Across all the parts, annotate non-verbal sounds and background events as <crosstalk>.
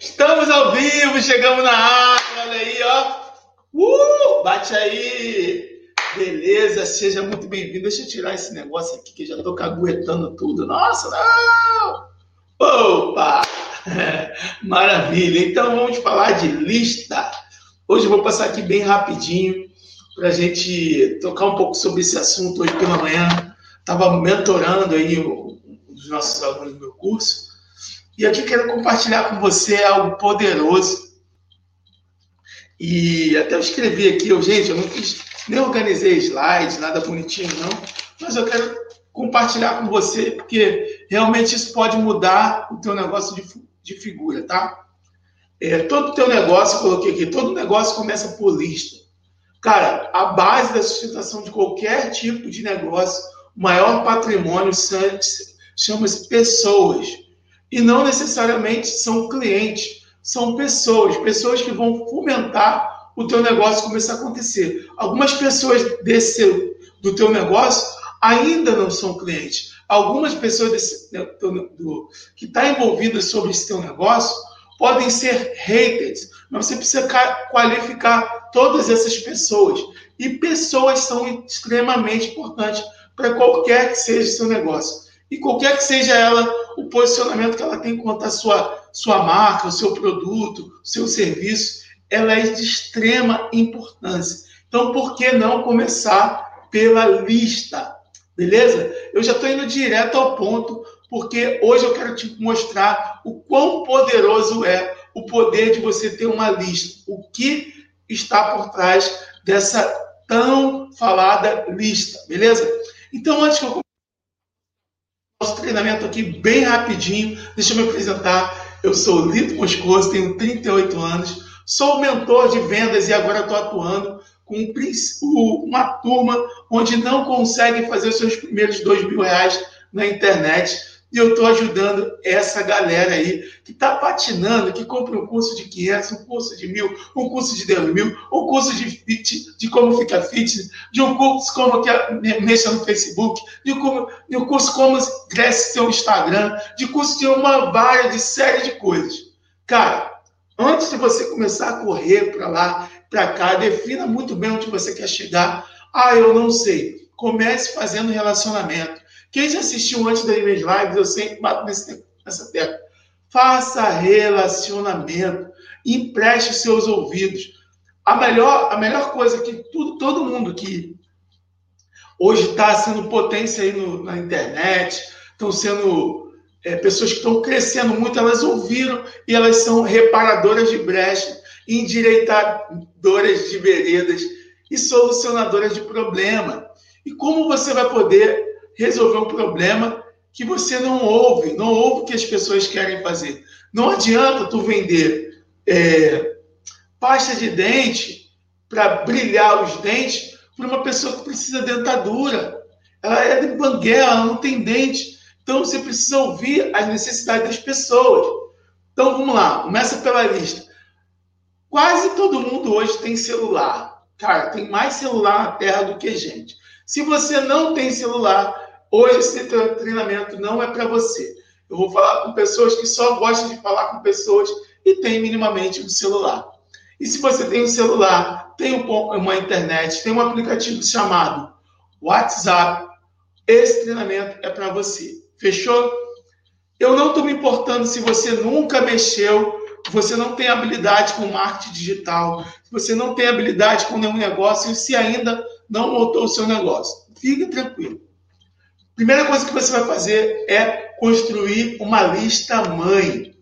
Estamos ao vivo, chegamos na área, olha aí, ó. Uh, bate aí. Beleza, seja muito bem-vindo. Deixa eu tirar esse negócio aqui que já tô caguetando tudo. Nossa, não! Opa! <laughs> Maravilha. Então vamos falar de lista. Hoje eu vou passar aqui bem rapidinho para a gente tocar um pouco sobre esse assunto hoje pela manhã. Estava mentorando aí os nossos alunos do meu curso e aqui quero compartilhar com você algo poderoso. E até eu escrevi aqui, eu, gente, eu não fiz, nem organizei slides, nada bonitinho, não. Mas eu quero compartilhar com você, porque realmente isso pode mudar o teu negócio de, de figura, tá? É, todo o teu negócio, coloquei aqui, todo negócio começa por lista. Cara, a base da sustentação de qualquer tipo de negócio, o maior patrimônio chama-se pessoas e não necessariamente são clientes, são pessoas, pessoas que vão fomentar o teu negócio começar a acontecer. Algumas pessoas desse do teu negócio ainda não são clientes. Algumas pessoas desse, né, do, do, que estão tá envolvidas sobre esse teu negócio podem ser haters, mas você precisa qualificar todas essas pessoas. E pessoas são extremamente importantes para qualquer que seja o seu negócio e qualquer que seja ela o posicionamento que ela tem quanto à sua, sua marca, o seu produto, o seu serviço, ela é de extrema importância. Então, por que não começar pela lista? Beleza? Eu já estou indo direto ao ponto, porque hoje eu quero te mostrar o quão poderoso é o poder de você ter uma lista. O que está por trás dessa tão falada lista, beleza? Então, antes que eu nosso treinamento aqui bem rapidinho. Deixa eu me apresentar. Eu sou Lito Moscoso, tenho 38 anos, sou mentor de vendas e agora estou atuando com uma turma onde não consegue fazer os seus primeiros dois mil reais na internet e eu estou ajudando essa galera aí que está patinando, que compra um curso de 500, um curso de mil, um curso de 10 mil, um curso de, fit, de como ficar fitness, de um curso como que mexa no Facebook, de, como, de um curso como cresce seu Instagram, de curso de uma várias de série de coisas. Cara, antes de você começar a correr para lá, para cá, defina muito bem onde você quer chegar. Ah, eu não sei. Comece fazendo relacionamento. Quem já assistiu antes das minhas lives, eu sempre bato nesse, nessa tecla. Faça relacionamento. Empreste seus ouvidos. A melhor, a melhor coisa que tudo, todo mundo que hoje está sendo potência aí no, na internet, estão sendo é, pessoas que estão crescendo muito, elas ouviram e elas são reparadoras de brecha, endireitadoras de veredas e solucionadoras de problema. E como você vai poder resolver um problema que você não ouve, não ouve o que as pessoas querem fazer. Não adianta tu vender é, pasta de dente para brilhar os dentes para uma pessoa que precisa de dentadura. Ela é de banguela, ela não tem dente. Então você precisa ouvir as necessidades das pessoas. Então vamos lá, começa pela lista. Quase todo mundo hoje tem celular. Cara, tem mais celular na Terra do que gente. Se você não tem celular, Hoje esse treinamento não é para você. Eu vou falar com pessoas que só gostam de falar com pessoas e tem minimamente um celular. E se você tem um celular, tem uma internet, tem um aplicativo chamado WhatsApp, esse treinamento é para você. Fechou? Eu não estou me importando se você nunca mexeu, você não tem habilidade com marketing digital, se você não tem habilidade com nenhum negócio e se ainda não montou o seu negócio. Fique tranquilo. Primeira coisa que você vai fazer é construir uma lista mãe.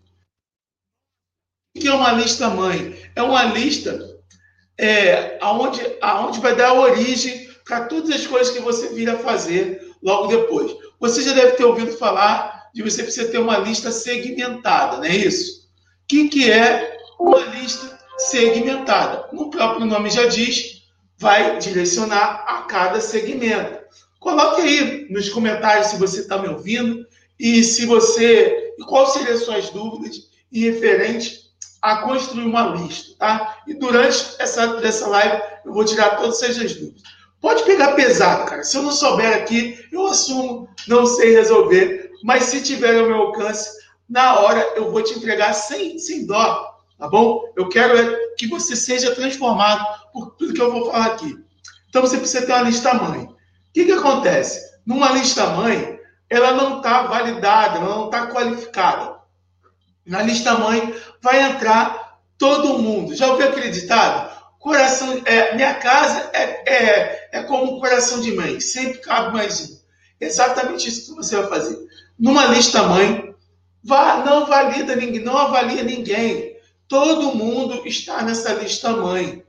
O que é uma lista mãe? É uma lista é, aonde, aonde vai dar origem para todas as coisas que você vir a fazer logo depois. Você já deve ter ouvido falar de você precisa ter uma lista segmentada, não é isso? O que, que é uma lista segmentada? O próprio nome já diz, vai direcionar a cada segmento. Coloque aí nos comentários se você está me ouvindo e se você. E quais seriam as suas dúvidas e referente a construir uma lista, tá? E durante essa, essa live eu vou tirar todas essas dúvidas. Pode pegar pesado, cara. Se eu não souber aqui, eu assumo, não sei resolver. Mas se tiver ao meu alcance, na hora eu vou te entregar sem, sem dó, tá bom? Eu quero é que você seja transformado por tudo que eu vou falar aqui. Então você precisa ter uma lista mãe. O que, que acontece? Numa lista mãe, ela não está validada, ela não está qualificada. Na lista mãe vai entrar todo mundo. Já ouviu aquele ditado? Coração, é, minha casa é, é, é como um coração de mãe, sempre cabe mais um. Exatamente isso que você vai fazer. Numa lista mãe, vá, não valida ninguém, não avalia ninguém. Todo mundo está nessa lista mãe.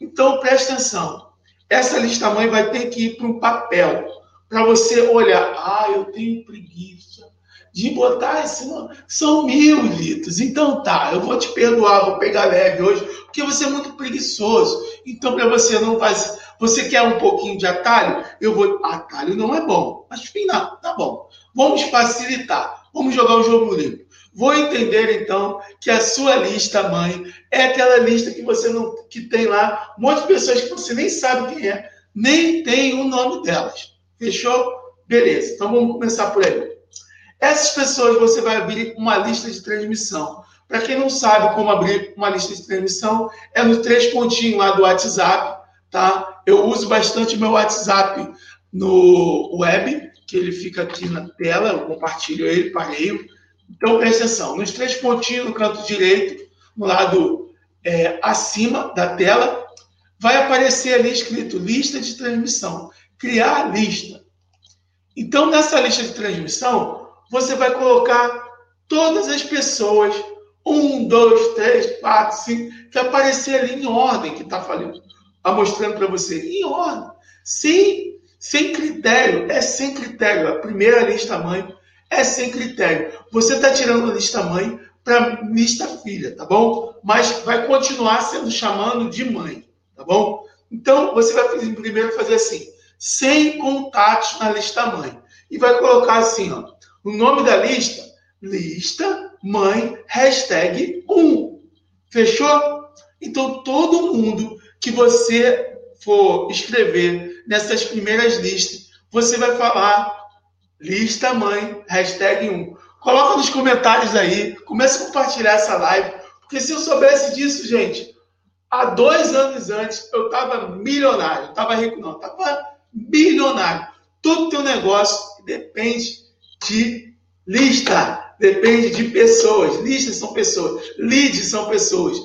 Então preste atenção. Essa lista mãe vai ter que ir para um papel para você olhar. Ah, eu tenho preguiça de botar esse nome. São mil litros. Então tá, eu vou te perdoar, vou pegar leve hoje, porque você é muito preguiçoso. Então, para você não fazer. Você quer um pouquinho de atalho? Eu vou. Atalho não é bom. Mas final, tá bom. Vamos facilitar. Vamos jogar o jogo limpo. Vou entender então que a sua lista mãe é aquela lista que você não que tem lá um monte de pessoas que você nem sabe quem é, nem tem o nome delas. Fechou? Beleza. Então vamos começar por aí. Essas pessoas você vai abrir uma lista de transmissão. Para quem não sabe como abrir uma lista de transmissão, é no três pontinhos lá do WhatsApp, tá? Eu uso bastante meu WhatsApp no web, que ele fica aqui na tela, eu compartilho ele, pareio. Então atenção, nos três pontinhos no canto direito, no lado é, acima da tela, vai aparecer ali escrito lista de transmissão, criar lista. Então nessa lista de transmissão, você vai colocar todas as pessoas, um, dois, três, quatro, cinco, que aparecer ali em ordem que está tá mostrando para você, em ordem, sem, sem critério, é sem critério. A primeira lista mãe é sem critério. Você está tirando a lista mãe para lista filha, tá bom? Mas vai continuar sendo chamando de mãe, tá bom? Então você vai primeiro fazer assim, sem contatos na lista mãe. E vai colocar assim, ó, o nome da lista, lista mãe hashtag 1. Fechou? Então, todo mundo que você for escrever nessas primeiras listas, você vai falar lista mãe hashtag 1. Coloca nos comentários aí, comece a compartilhar essa live, porque se eu soubesse disso, gente, há dois anos antes eu estava milionário, estava rico não, estava bilionário. Todo teu negócio depende de lista, depende de pessoas. Listas são pessoas, leads são pessoas.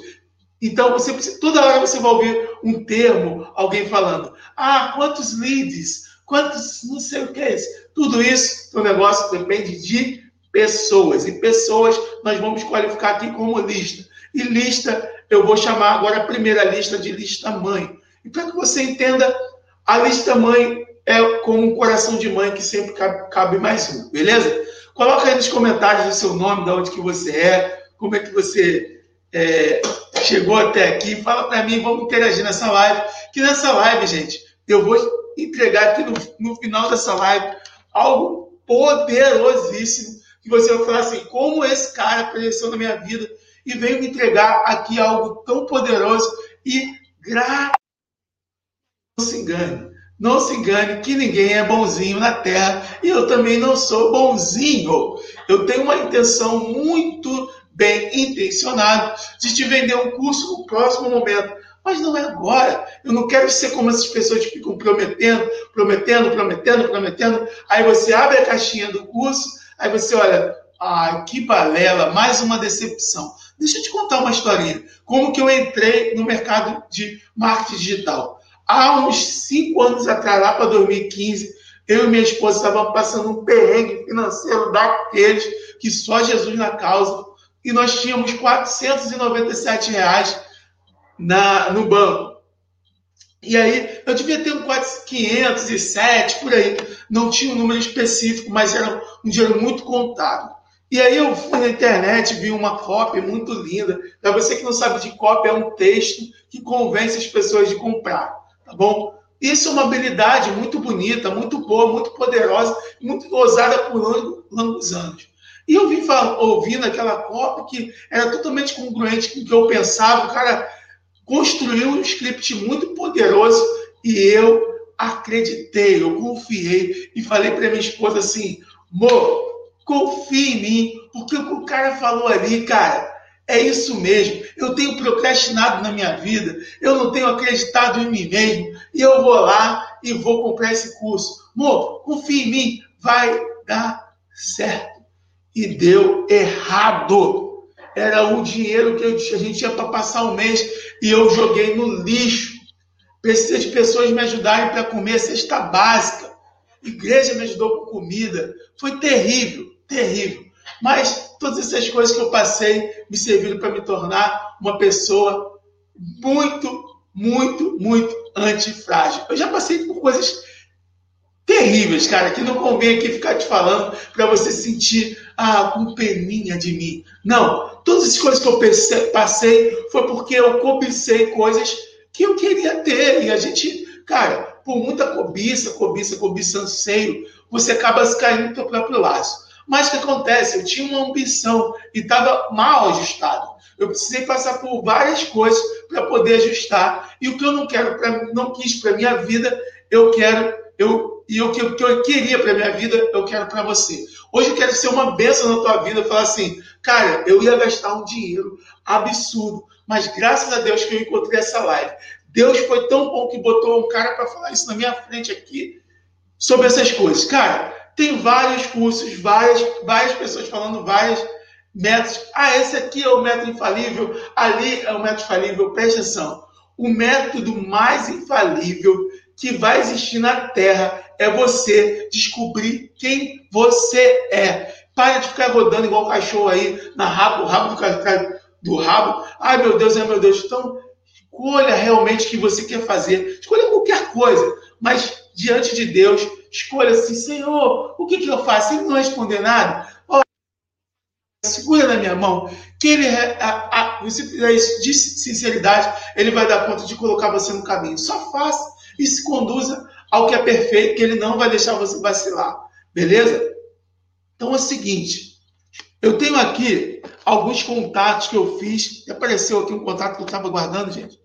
Então, você toda hora você vai ouvir um termo, alguém falando: ah, quantos leads, quantos não sei o que é isso. Tudo isso, o negócio depende de pessoas. E pessoas nós vamos qualificar aqui como lista. E lista, eu vou chamar agora a primeira lista de lista mãe. E para que você entenda, a lista mãe é como um coração de mãe que sempre cabe, cabe mais um, beleza? Coloca aí nos comentários o seu nome, de onde que você é, como é que você é, chegou até aqui. Fala para mim, vamos interagir nessa live. Que nessa live, gente, eu vou entregar aqui no, no final dessa live algo poderosíssimo. Que você vai falar assim, como esse cara apareceu na minha vida e veio me entregar aqui algo tão poderoso e graças não se engane. Não se engane que ninguém é bonzinho na terra e eu também não sou bonzinho. Eu tenho uma intenção muito bem intencionada de te vender um curso no próximo momento, mas não é agora. Eu não quero ser como essas pessoas que ficam prometendo, prometendo, prometendo, prometendo. Aí você abre a caixinha do curso, aí você olha, ah, que balela, mais uma decepção. Deixa eu te contar uma historinha. Como que eu entrei no mercado de marketing digital? há uns cinco anos atrás, lá para 2015, eu e minha esposa estávamos passando um perrengue financeiro daqueles que só Jesus na causa. E nós tínhamos 497 reais na, no banco. E aí, eu devia ter um 507 por aí. Não tinha um número específico, mas era um dinheiro muito contado. E aí eu fui na internet, vi uma cópia muito linda. Para você que não sabe de cópia, é um texto que convence as pessoas de comprar tá bom? Isso é uma habilidade muito bonita, muito boa, muito poderosa, muito usada por longos anos. E eu vim ouvindo aquela copa que era totalmente congruente com o que eu pensava. O cara construiu um script muito poderoso e eu acreditei, eu confiei e falei para minha esposa assim: amor, Confie em mim, porque o que o cara falou ali, cara, é isso mesmo. Eu tenho procrastinado na minha vida, eu não tenho acreditado em mim mesmo, e eu vou lá e vou comprar esse curso. Amor, confie em mim, vai dar certo. E deu errado. Era o dinheiro que a gente tinha para passar um mês e eu joguei no lixo. Precisa de pessoas me ajudarem para comer cesta básica. Igreja me ajudou com comida. Foi terrível, terrível. Mas todas essas coisas que eu passei me serviram para me tornar uma pessoa muito, muito, muito antifrágil. Eu já passei por coisas terríveis, cara, que não convém aqui ficar te falando para você sentir ah, com peninha de mim. Não, todas as coisas que eu passei foi porque eu cobicei coisas que eu queria ter. E a gente, cara, por muita cobiça, cobiça, cobiça, anseio, você acaba se caindo no seu próprio laço. Mas o que acontece? Eu tinha uma ambição e estava mal ajustado. Eu precisei passar por várias coisas para poder ajustar. E o que eu não quero, pra, não quis para minha vida, eu quero, eu e o que, o que eu queria para minha vida, eu quero para você. Hoje eu quero ser uma bênção na tua vida, falar assim, cara, eu ia gastar um dinheiro absurdo, mas graças a Deus que eu encontrei essa live. Deus foi tão bom que botou um cara para falar isso na minha frente aqui sobre essas coisas. Cara, tem vários cursos, várias, várias pessoas falando vários métodos. Ah, esse aqui é o método infalível, ali é o método infalível. Presta atenção. O método mais infalível que vai existir na Terra é você descobrir quem você é. Para de ficar rodando igual cachorro aí na rabo, rabo do, do rabo. Ai meu Deus, ai meu Deus. Então, escolha realmente o que você quer fazer. Escolha qualquer coisa, mas diante de Deus, escolha assim, Senhor, o que, que eu faço? Ele não responder nada, segura na minha mão, que ele, a, a, você fizer isso de sinceridade, ele vai dar conta de colocar você no caminho. Só faça e se conduza ao que é perfeito, que ele não vai deixar você vacilar. Beleza? Então é o seguinte, eu tenho aqui alguns contatos que eu fiz, apareceu aqui um contato que eu estava guardando, gente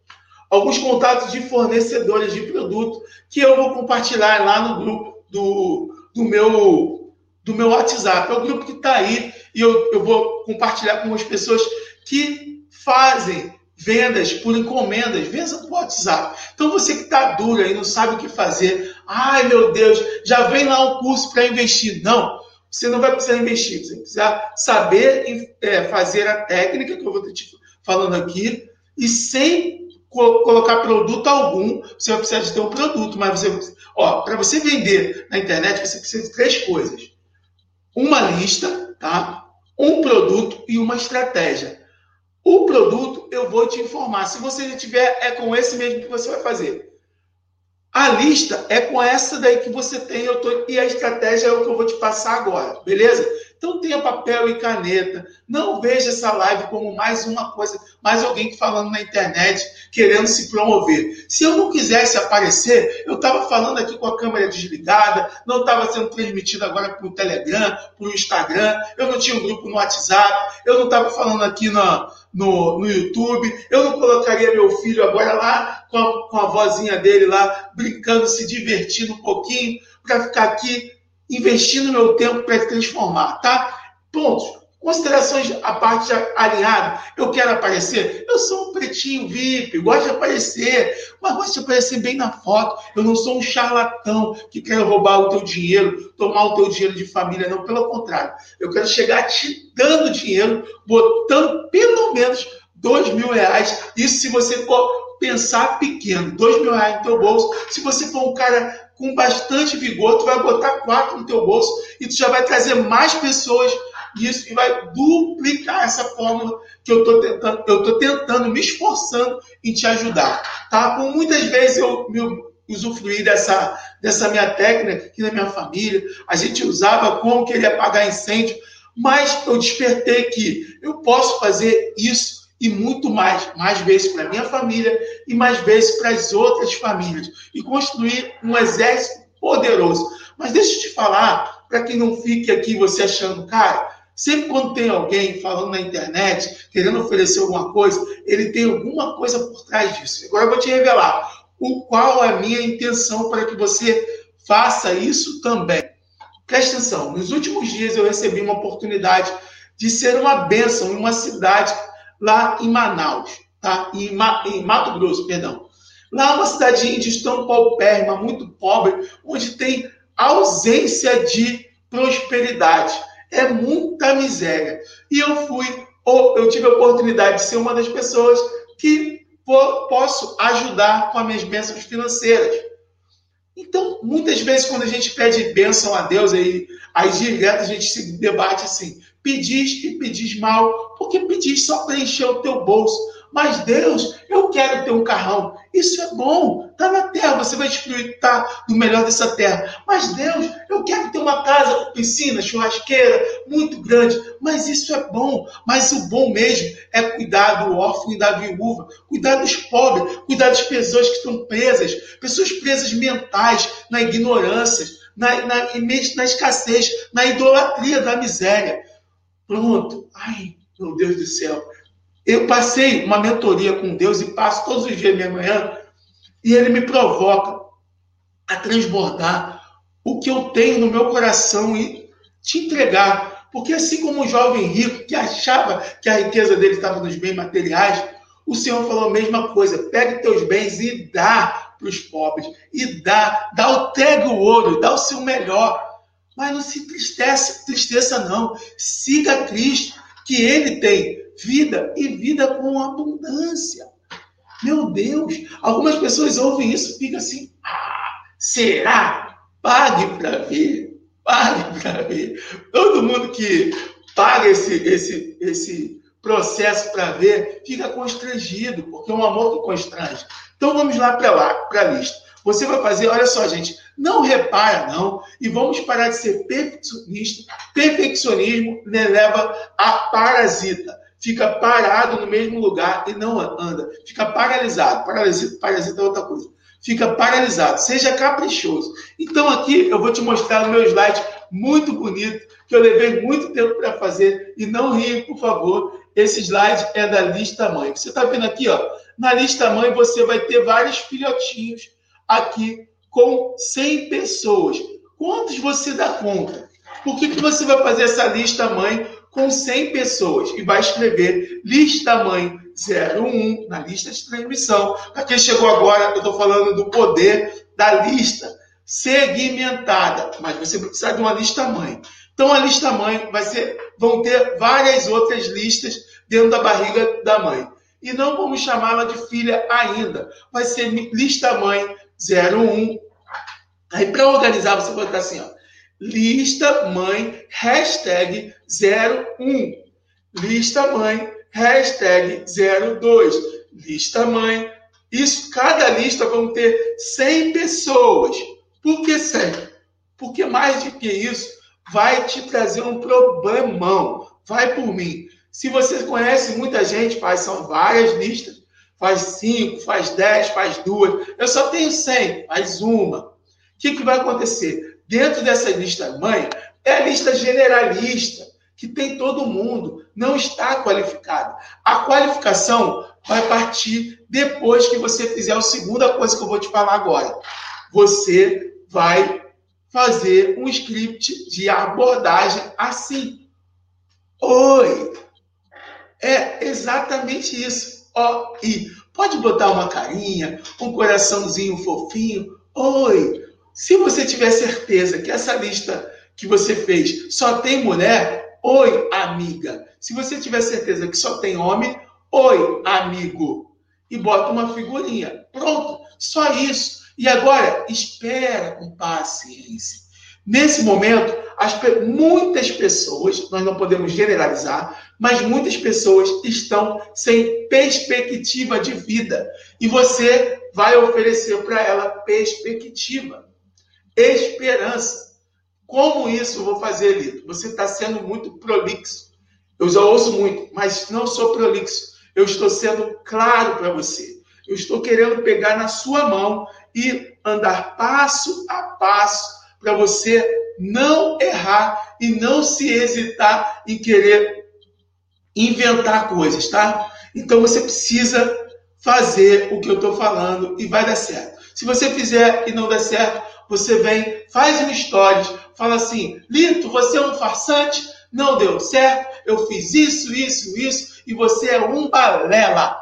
alguns contatos de fornecedores de produto que eu vou compartilhar lá no grupo do, do, meu, do meu WhatsApp. É o grupo que está aí e eu, eu vou compartilhar com as pessoas que fazem vendas por encomendas, vendas por WhatsApp. Então você que está duro aí, não sabe o que fazer, ai meu Deus, já vem lá um curso para investir. Não, você não vai precisar investir, você precisa saber é, fazer a técnica que eu vou te falando aqui e sem colocar produto algum, você vai precisar de ter um produto, mas você, ó, para você vender na internet, você precisa de três coisas: uma lista, tá? Um produto e uma estratégia. O produto eu vou te informar. Se você já tiver, é com esse mesmo que você vai fazer. A lista é com essa daí que você tem, eu tô, e a estratégia é o que eu vou te passar agora, beleza? Então tenha papel e caneta. Não veja essa live como mais uma coisa, mais alguém falando na internet, querendo se promover. Se eu não quisesse aparecer, eu estava falando aqui com a câmera desligada, não estava sendo transmitido agora para o Telegram, para o Instagram, eu não tinha um grupo no WhatsApp, eu não estava falando aqui no, no, no YouTube, eu não colocaria meu filho agora lá com a, com a vozinha dele lá, brincando, se divertindo um pouquinho, para ficar aqui investindo meu tempo para transformar, tá? Pontos. Considerações à parte alinhada. Eu quero aparecer. Eu sou um pretinho VIP, gosto de aparecer, mas gosto de aparecer bem na foto. Eu não sou um charlatão que quer roubar o teu dinheiro, tomar o teu dinheiro de família, não. Pelo contrário, eu quero chegar te dando dinheiro, botando pelo menos dois mil reais. Isso se você for pensar pequeno, dois mil reais no teu bolso. Se você for um cara com bastante vigor, tu vai botar quatro no teu bolso e tu já vai trazer mais pessoas nisso e vai duplicar essa fórmula que eu estou tentando, eu tô tentando, me esforçando em te ajudar, tá? Por muitas vezes eu me usufruí dessa, dessa minha técnica aqui na minha família, a gente usava como querer apagar incêndio, mas eu despertei que eu posso fazer isso e muito mais, mais vezes para minha família e mais vezes para as outras famílias e construir um exército poderoso. Mas deixa eu te falar, para que não fique aqui você achando, cara, sempre quando tem alguém falando na internet, querendo oferecer alguma coisa, ele tem alguma coisa por trás disso. Agora eu vou te revelar o qual é a minha intenção para que você faça isso também. Presta atenção, nos últimos dias eu recebi uma oportunidade de ser uma bênção em uma cidade lá em Manaus, tá? Em, Ma em Mato Grosso, perdão. Lá é uma cidade de tão paupérrima, muito pobre, onde tem ausência de prosperidade. É muita miséria. E eu fui, eu tive a oportunidade de ser uma das pessoas que posso ajudar com as minhas bênçãos financeiras. Então, muitas vezes, quando a gente pede bênção a Deus, aí, aí direto a gente se debate assim: pedis e pedis mal, porque pedis só para encher o teu bolso. Mas Deus, eu quero ter um carrão. Isso é bom. Está na terra, você vai desfrutar do melhor dessa terra. Mas Deus, eu quero ter uma casa com piscina, churrasqueira, muito grande. Mas isso é bom. Mas o bom mesmo é cuidar do órfão e da viúva, cuidar dos pobres, cuidar das pessoas que estão presas, pessoas presas mentais, na ignorância, na, na, na escassez, na idolatria da miséria. Pronto. Ai, meu Deus do céu. Eu passei uma mentoria com Deus e passo todos os dias minha manhã e ele me provoca a transbordar o que eu tenho no meu coração e te entregar. Porque assim como o jovem rico que achava que a riqueza dele estava nos bens materiais, o Senhor falou a mesma coisa: pegue teus bens e dá para os pobres. E dá, dá o entrega o ouro, dá o seu melhor. Mas não se tristeça não. Siga Cristo, que Ele tem vida e vida com abundância. Meu Deus, algumas pessoas ouvem isso e ficam assim: ah, será? Pague para ver, pague para ver. Todo mundo que paga esse, esse, esse processo para ver fica constrangido, porque é um amor que constrange. Então vamos lá para lá, para a lista. Você vai fazer, olha só, gente, não repara, não, e vamos parar de ser perfeccionista. Perfeccionismo leva a parasita fica parado no mesmo lugar e não anda, fica paralisado. Parasita, parasita é outra coisa. Fica paralisado, seja caprichoso. Então, aqui eu vou te mostrar no meu slide muito bonito, que eu levei muito tempo para fazer. E não rie, por favor. Esse slide é da lista mãe. Você está vendo aqui, ó? Na lista mãe você vai ter vários filhotinhos aqui com 100 pessoas. Quantos você dá conta? Por que, que você vai fazer essa lista mãe com 100 pessoas e vai escrever lista mãe 01 na lista de transmissão. Para quem chegou agora, eu estou falando do poder da lista segmentada, mas você precisa de uma lista mãe. Então a lista mãe vai ser, vão ter várias outras listas dentro da barriga da mãe. E não vamos chamá-la de filha ainda. Vai ser lista mãe 01. Aí para organizar você vai botar assim, ó lista mãe, hashtag 01. Lista mãe, hashtag 02. Lista mãe. Isso, cada lista vão ter 100 pessoas. Por que 100? Porque mais do que isso, vai te trazer um problemão. Vai por mim. Se você conhece muita gente, faz são várias listas. Faz cinco, faz dez, faz duas. Eu só tenho 100, faz uma. O que, que vai acontecer? Dentro dessa lista mãe, é a lista generalista, que tem todo mundo, não está qualificado. A qualificação vai partir depois que você fizer a segunda coisa que eu vou te falar agora. Você vai fazer um script de abordagem assim. Oi! É exatamente isso. Ó, e pode botar uma carinha, um coraçãozinho fofinho. Oi! Se você tiver certeza que essa lista que você fez só tem mulher, oi, amiga. Se você tiver certeza que só tem homem, oi, amigo. E bota uma figurinha. Pronto, só isso. E agora, espera com paciência. Nesse momento, as, muitas pessoas, nós não podemos generalizar, mas muitas pessoas estão sem perspectiva de vida. E você vai oferecer para ela perspectiva esperança. Como isso eu vou fazer, Lito? Você está sendo muito prolixo. Eu já ouço muito, mas não sou prolixo. Eu estou sendo claro para você. Eu estou querendo pegar na sua mão e andar passo a passo para você não errar e não se hesitar em querer inventar coisas, tá? Então você precisa fazer o que eu estou falando e vai dar certo. Se você fizer e não der certo, você vem, faz um stories, fala assim: Lito, você é um farsante, não deu certo, eu fiz isso, isso, isso, e você é um balela.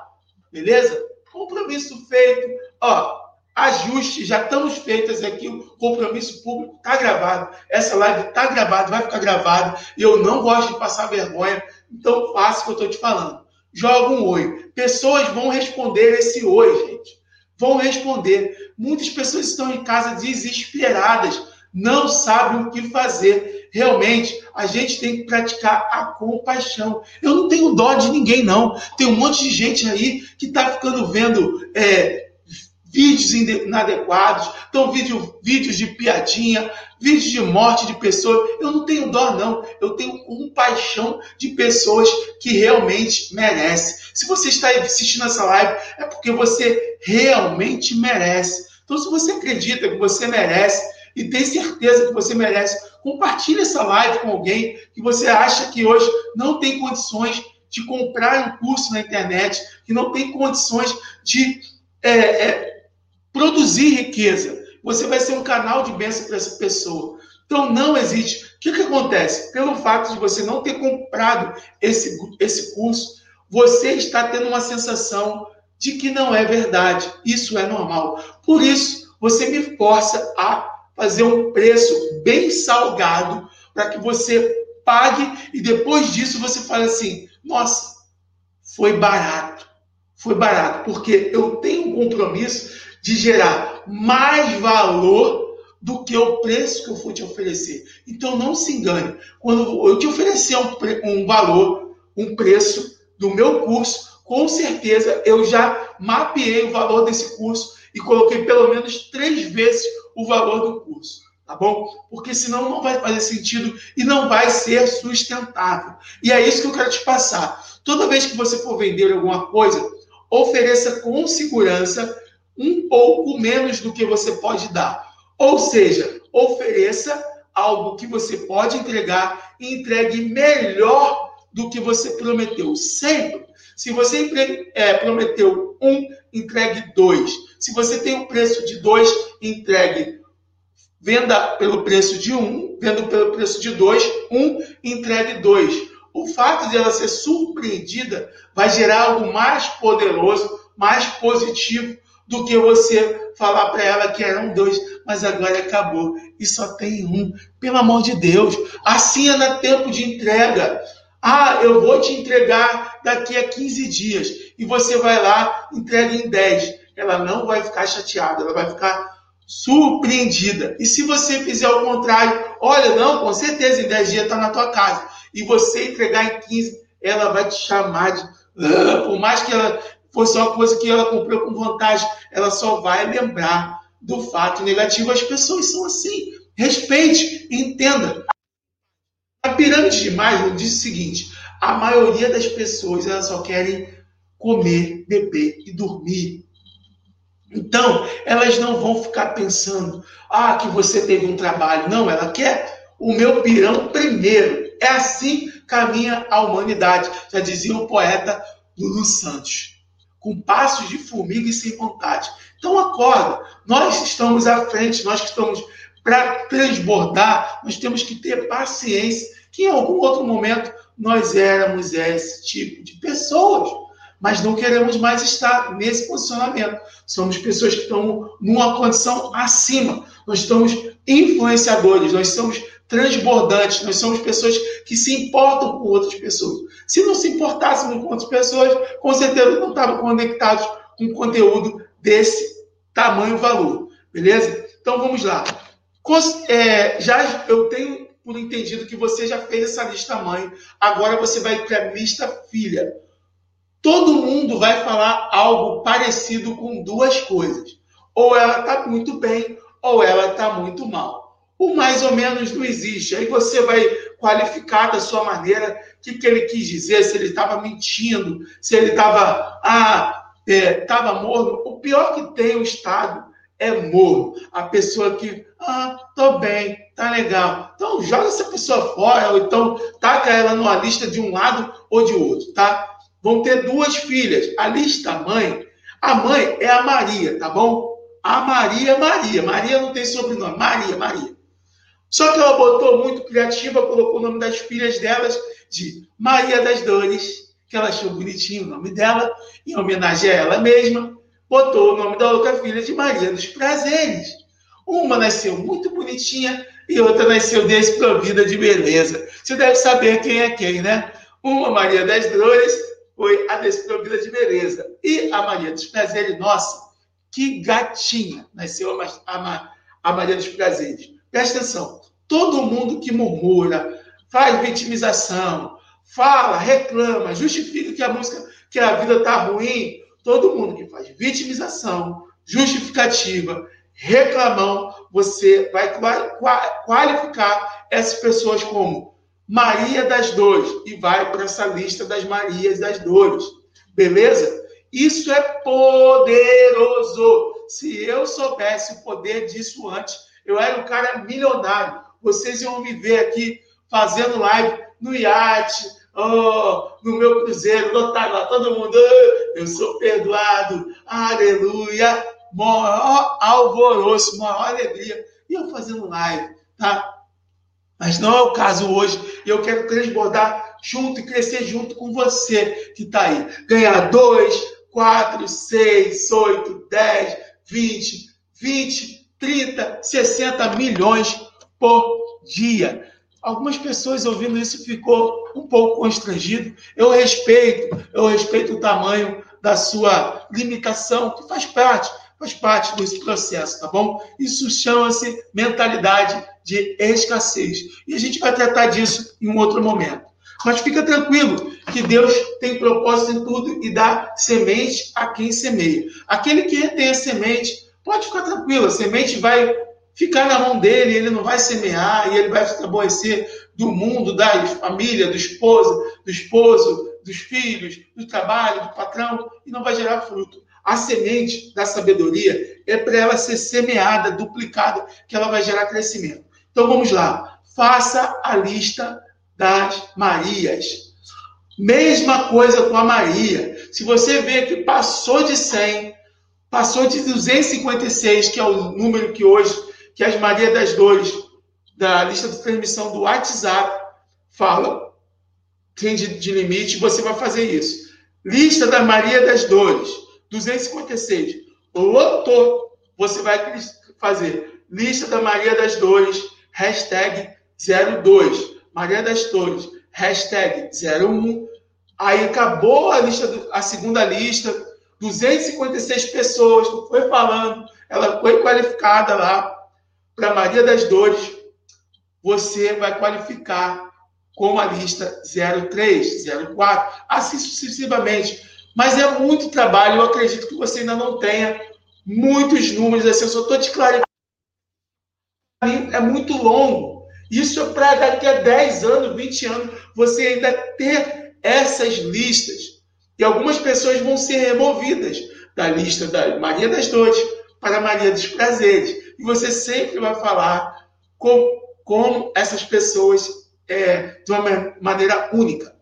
Beleza? Compromisso feito. Ó, ajustes já estamos feitos aqui. O compromisso público está gravado. Essa live está gravada, vai ficar gravada. E eu não gosto de passar vergonha. Então faça o que eu estou te falando. Joga um oi. Pessoas vão responder esse oi, gente. Vão responder. Muitas pessoas estão em casa desesperadas, não sabem o que fazer. Realmente, a gente tem que praticar a compaixão. Eu não tenho dó de ninguém, não. Tem um monte de gente aí que está ficando vendo é, vídeos inadequados, então vídeo, vídeos de piadinha, vídeos de morte de pessoas. Eu não tenho dó, não. Eu tenho compaixão de pessoas que realmente merecem. Se você está assistindo essa live, é porque você realmente merece. Então, se você acredita que você merece e tem certeza que você merece, compartilhe essa live com alguém que você acha que hoje não tem condições de comprar um curso na internet, que não tem condições de é, é, produzir riqueza. Você vai ser um canal de bênção para essa pessoa. Então, não existe. O que, que acontece? Pelo fato de você não ter comprado esse, esse curso, você está tendo uma sensação de que não é verdade. Isso é normal. Por isso, você me força a fazer um preço bem salgado para que você pague e depois disso você fale assim: nossa, foi barato. Foi barato, porque eu tenho um compromisso de gerar mais valor do que o preço que eu for te oferecer. Então não se engane. Quando eu te oferecer um, um valor, um preço do meu curso, com certeza eu já mapeei o valor desse curso e coloquei pelo menos três vezes o valor do curso, tá bom? Porque senão não vai fazer sentido e não vai ser sustentável. E é isso que eu quero te passar. Toda vez que você for vender alguma coisa, ofereça com segurança um pouco menos do que você pode dar. Ou seja, ofereça algo que você pode entregar e entregue melhor do que você prometeu. Sempre. Se você é, prometeu um, entregue dois. Se você tem o preço de dois, entregue. Venda pelo preço de um, venda pelo preço de dois, um, entregue dois. O fato de ela ser surpreendida vai gerar algo mais poderoso, mais positivo do que você falar para ela que eram dois, mas agora acabou e só tem um. Pelo amor de Deus, assim é no tempo de entrega. Ah, eu vou te entregar daqui a 15 dias e você vai lá, entrega em 10. Ela não vai ficar chateada, ela vai ficar surpreendida. E se você fizer o contrário, olha, não, com certeza em 10 dias está na tua casa e você entregar em 15, ela vai te chamar de. Ah", por mais que ela fosse uma coisa que ela comprou com vantagem, ela só vai lembrar do fato negativo. As pessoas são assim. Respeite, entenda. A pirâmide de Maslow diz o seguinte: a maioria das pessoas elas só querem comer, beber e dormir. Então, elas não vão ficar pensando, ah, que você teve um trabalho. Não, ela quer o meu pirão primeiro. É assim caminha a humanidade, já dizia o poeta Lulu Santos com passos de formiga e sem vontade. Então acorda, nós estamos à frente, nós que estamos para transbordar, nós temos que ter paciência, que em algum outro momento nós éramos esse tipo de pessoas, mas não queremos mais estar nesse posicionamento. Somos pessoas que estão numa condição acima, nós estamos influenciadores, nós somos transbordantes, nós somos pessoas que se importam com outras pessoas. Se não se importássemos com outras pessoas, com certeza não estavam conectados com conteúdo desse tamanho valor, beleza? Então vamos lá. É, já eu tenho por entendido que você já fez essa lista mãe, agora você vai para a lista filha. Todo mundo vai falar algo parecido com duas coisas. Ou ela está muito bem, ou ela está muito mal o mais ou menos não existe. Aí você vai qualificar da sua maneira o que, que ele quis dizer, se ele estava mentindo, se ele estava ah, estava é, morno. O pior que tem o Estado é morno. A pessoa que, ah, tô bem, tá legal. Então joga essa pessoa fora, ou então taca ela numa lista de um lado ou de outro, tá? Vão ter duas filhas. A lista mãe, a mãe é a Maria, tá bom? A Maria, Maria. Maria não tem sobrenome. Maria, Maria. Só que ela botou muito criativa, colocou o nome das filhas delas de Maria das Dores, que ela achou bonitinho o nome dela, em homenagem a ela mesma, botou o nome da outra filha de Maria dos Prazeres. Uma nasceu muito bonitinha e outra nasceu desprovida de beleza. Você deve saber quem é quem, né? Uma Maria das Dores foi a desprovida de beleza. E a Maria dos Prazeres, nossa, que gatinha! Nasceu a, a, a Maria dos Prazeres. Presta atenção. Todo mundo que murmura, faz vitimização, fala, reclama, justifica que a música, que a vida está ruim, todo mundo que faz vitimização, justificativa, reclamão, você vai qualificar essas pessoas como Maria das Dores e vai para essa lista das Marias das Dores. Beleza? Isso é poderoso. Se eu soubesse o poder disso antes, eu era um cara milionário. Vocês iam me ver aqui fazendo live no iate, oh, no meu cruzeiro, lotado lá, todo mundo, oh, eu sou perdoado, aleluia, maior alvoroço, maior alegria. E eu fazendo live, tá? Mas não é o caso hoje. E eu quero transbordar junto e crescer junto com você que está aí. Ganhar dois, quatro, seis, oito, dez, vinte, vinte, trinta, sessenta milhões por dia. Algumas pessoas ouvindo isso ficou um pouco constrangido. Eu respeito, eu respeito o tamanho da sua limitação, que faz parte, faz parte desse processo, tá bom? Isso chama-se mentalidade de escassez. E a gente vai tratar disso em um outro momento. Mas fica tranquilo que Deus tem propósito em tudo e dá semente a quem semeia. Aquele que tem a semente, pode ficar tranquilo, a semente vai ficar na mão dele, ele não vai semear e ele vai se aborrecer do mundo, da família, do esposo, do esposo, dos filhos, do trabalho, do patrão e não vai gerar fruto. A semente da sabedoria é para ela ser semeada, duplicada, que ela vai gerar crescimento. Então vamos lá. Faça a lista das Marias. Mesma coisa com a Maria. Se você vê que passou de 100, passou de 256, que é o número que hoje que as Maria das Dores da lista de transmissão do WhatsApp fala tem de, de limite, você vai fazer isso. Lista da Maria das Dores, 256. Lotou, você vai fazer lista da Maria das Dores, hashtag 02. Maria das Dores, hashtag 01. Aí acabou a lista, a segunda lista, 256 pessoas, foi falando, ela foi qualificada lá, para Maria das Dores, você vai qualificar com a lista 03, 04, assim sucessivamente. Mas é muito trabalho, eu acredito que você ainda não tenha muitos números, assim, eu só estou te clarificando. É muito longo. Isso é para daqui a 10 anos, 20 anos, você ainda ter essas listas. E algumas pessoas vão ser removidas da lista da Maria das Dores para a Maria dos Prazeres e você sempre vai falar com, como essas pessoas é, de uma maneira única.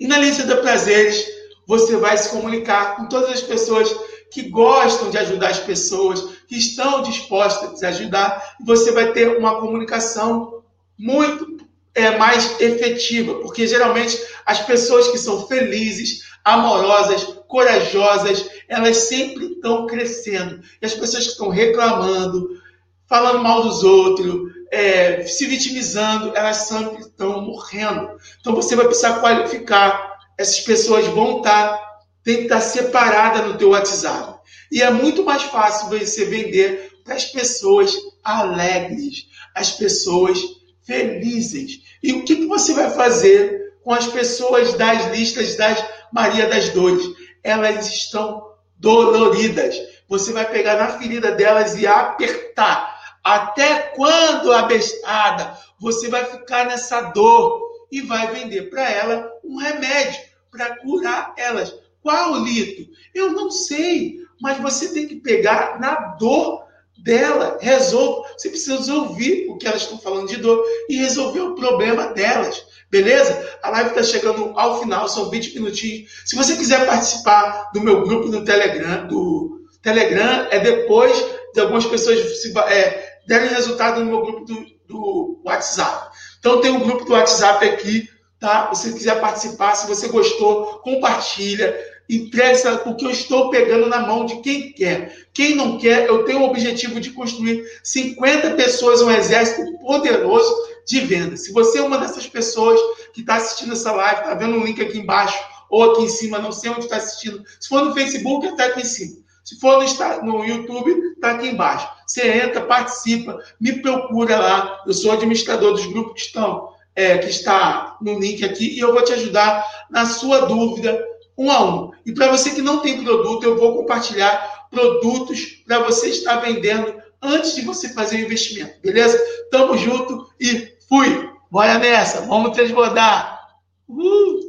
E na lista de prazeres, você vai se comunicar com todas as pessoas que gostam de ajudar as pessoas, que estão dispostas a ajudar, e você vai ter uma comunicação muito é, mais efetiva, porque geralmente as pessoas que são felizes, amorosas, corajosas, elas sempre estão crescendo. E as pessoas que estão reclamando, falando mal dos outros, é, se vitimizando, elas sempre estão morrendo. Então você vai precisar qualificar. Essas pessoas vão estar, tem que estar separada no teu WhatsApp. E é muito mais fácil você vender para as pessoas alegres, as pessoas felizes. E o que, que você vai fazer com as pessoas das listas das Maria das Dores? Elas estão doloridas. Você vai pegar na ferida delas e apertar. Até quando abestada, você vai ficar nessa dor e vai vender para ela um remédio para curar elas. Qual litro? Eu não sei, mas você tem que pegar na dor dela, resolve. Você precisa ouvir o que elas estão falando de dor e resolver o problema delas. Beleza? A live está chegando ao final, são 20 minutinhos. Se você quiser participar do meu grupo no Telegram, do Telegram, é depois de algumas pessoas se, é, derem resultado no meu grupo do, do WhatsApp. Então tem um grupo do WhatsApp aqui, tá? Se você quiser participar, se você gostou, compartilha, entrega, porque eu estou pegando na mão de quem quer. Quem não quer, eu tenho o objetivo de construir 50 pessoas, um exército poderoso de venda. Se você é uma dessas pessoas que está assistindo essa live, está vendo um link aqui embaixo ou aqui em cima, não sei onde está assistindo. Se for no Facebook, está aqui em cima. Se for no, no YouTube, está aqui embaixo. Você entra, participa, me procura lá. Eu sou administrador dos grupos que estão, é, que está no link aqui, e eu vou te ajudar na sua dúvida, um a um. E para você que não tem produto, eu vou compartilhar produtos para você estar vendendo antes de você fazer o investimento, beleza? Tamo junto e fui! Bora nessa, vamos transbordar! Uhul!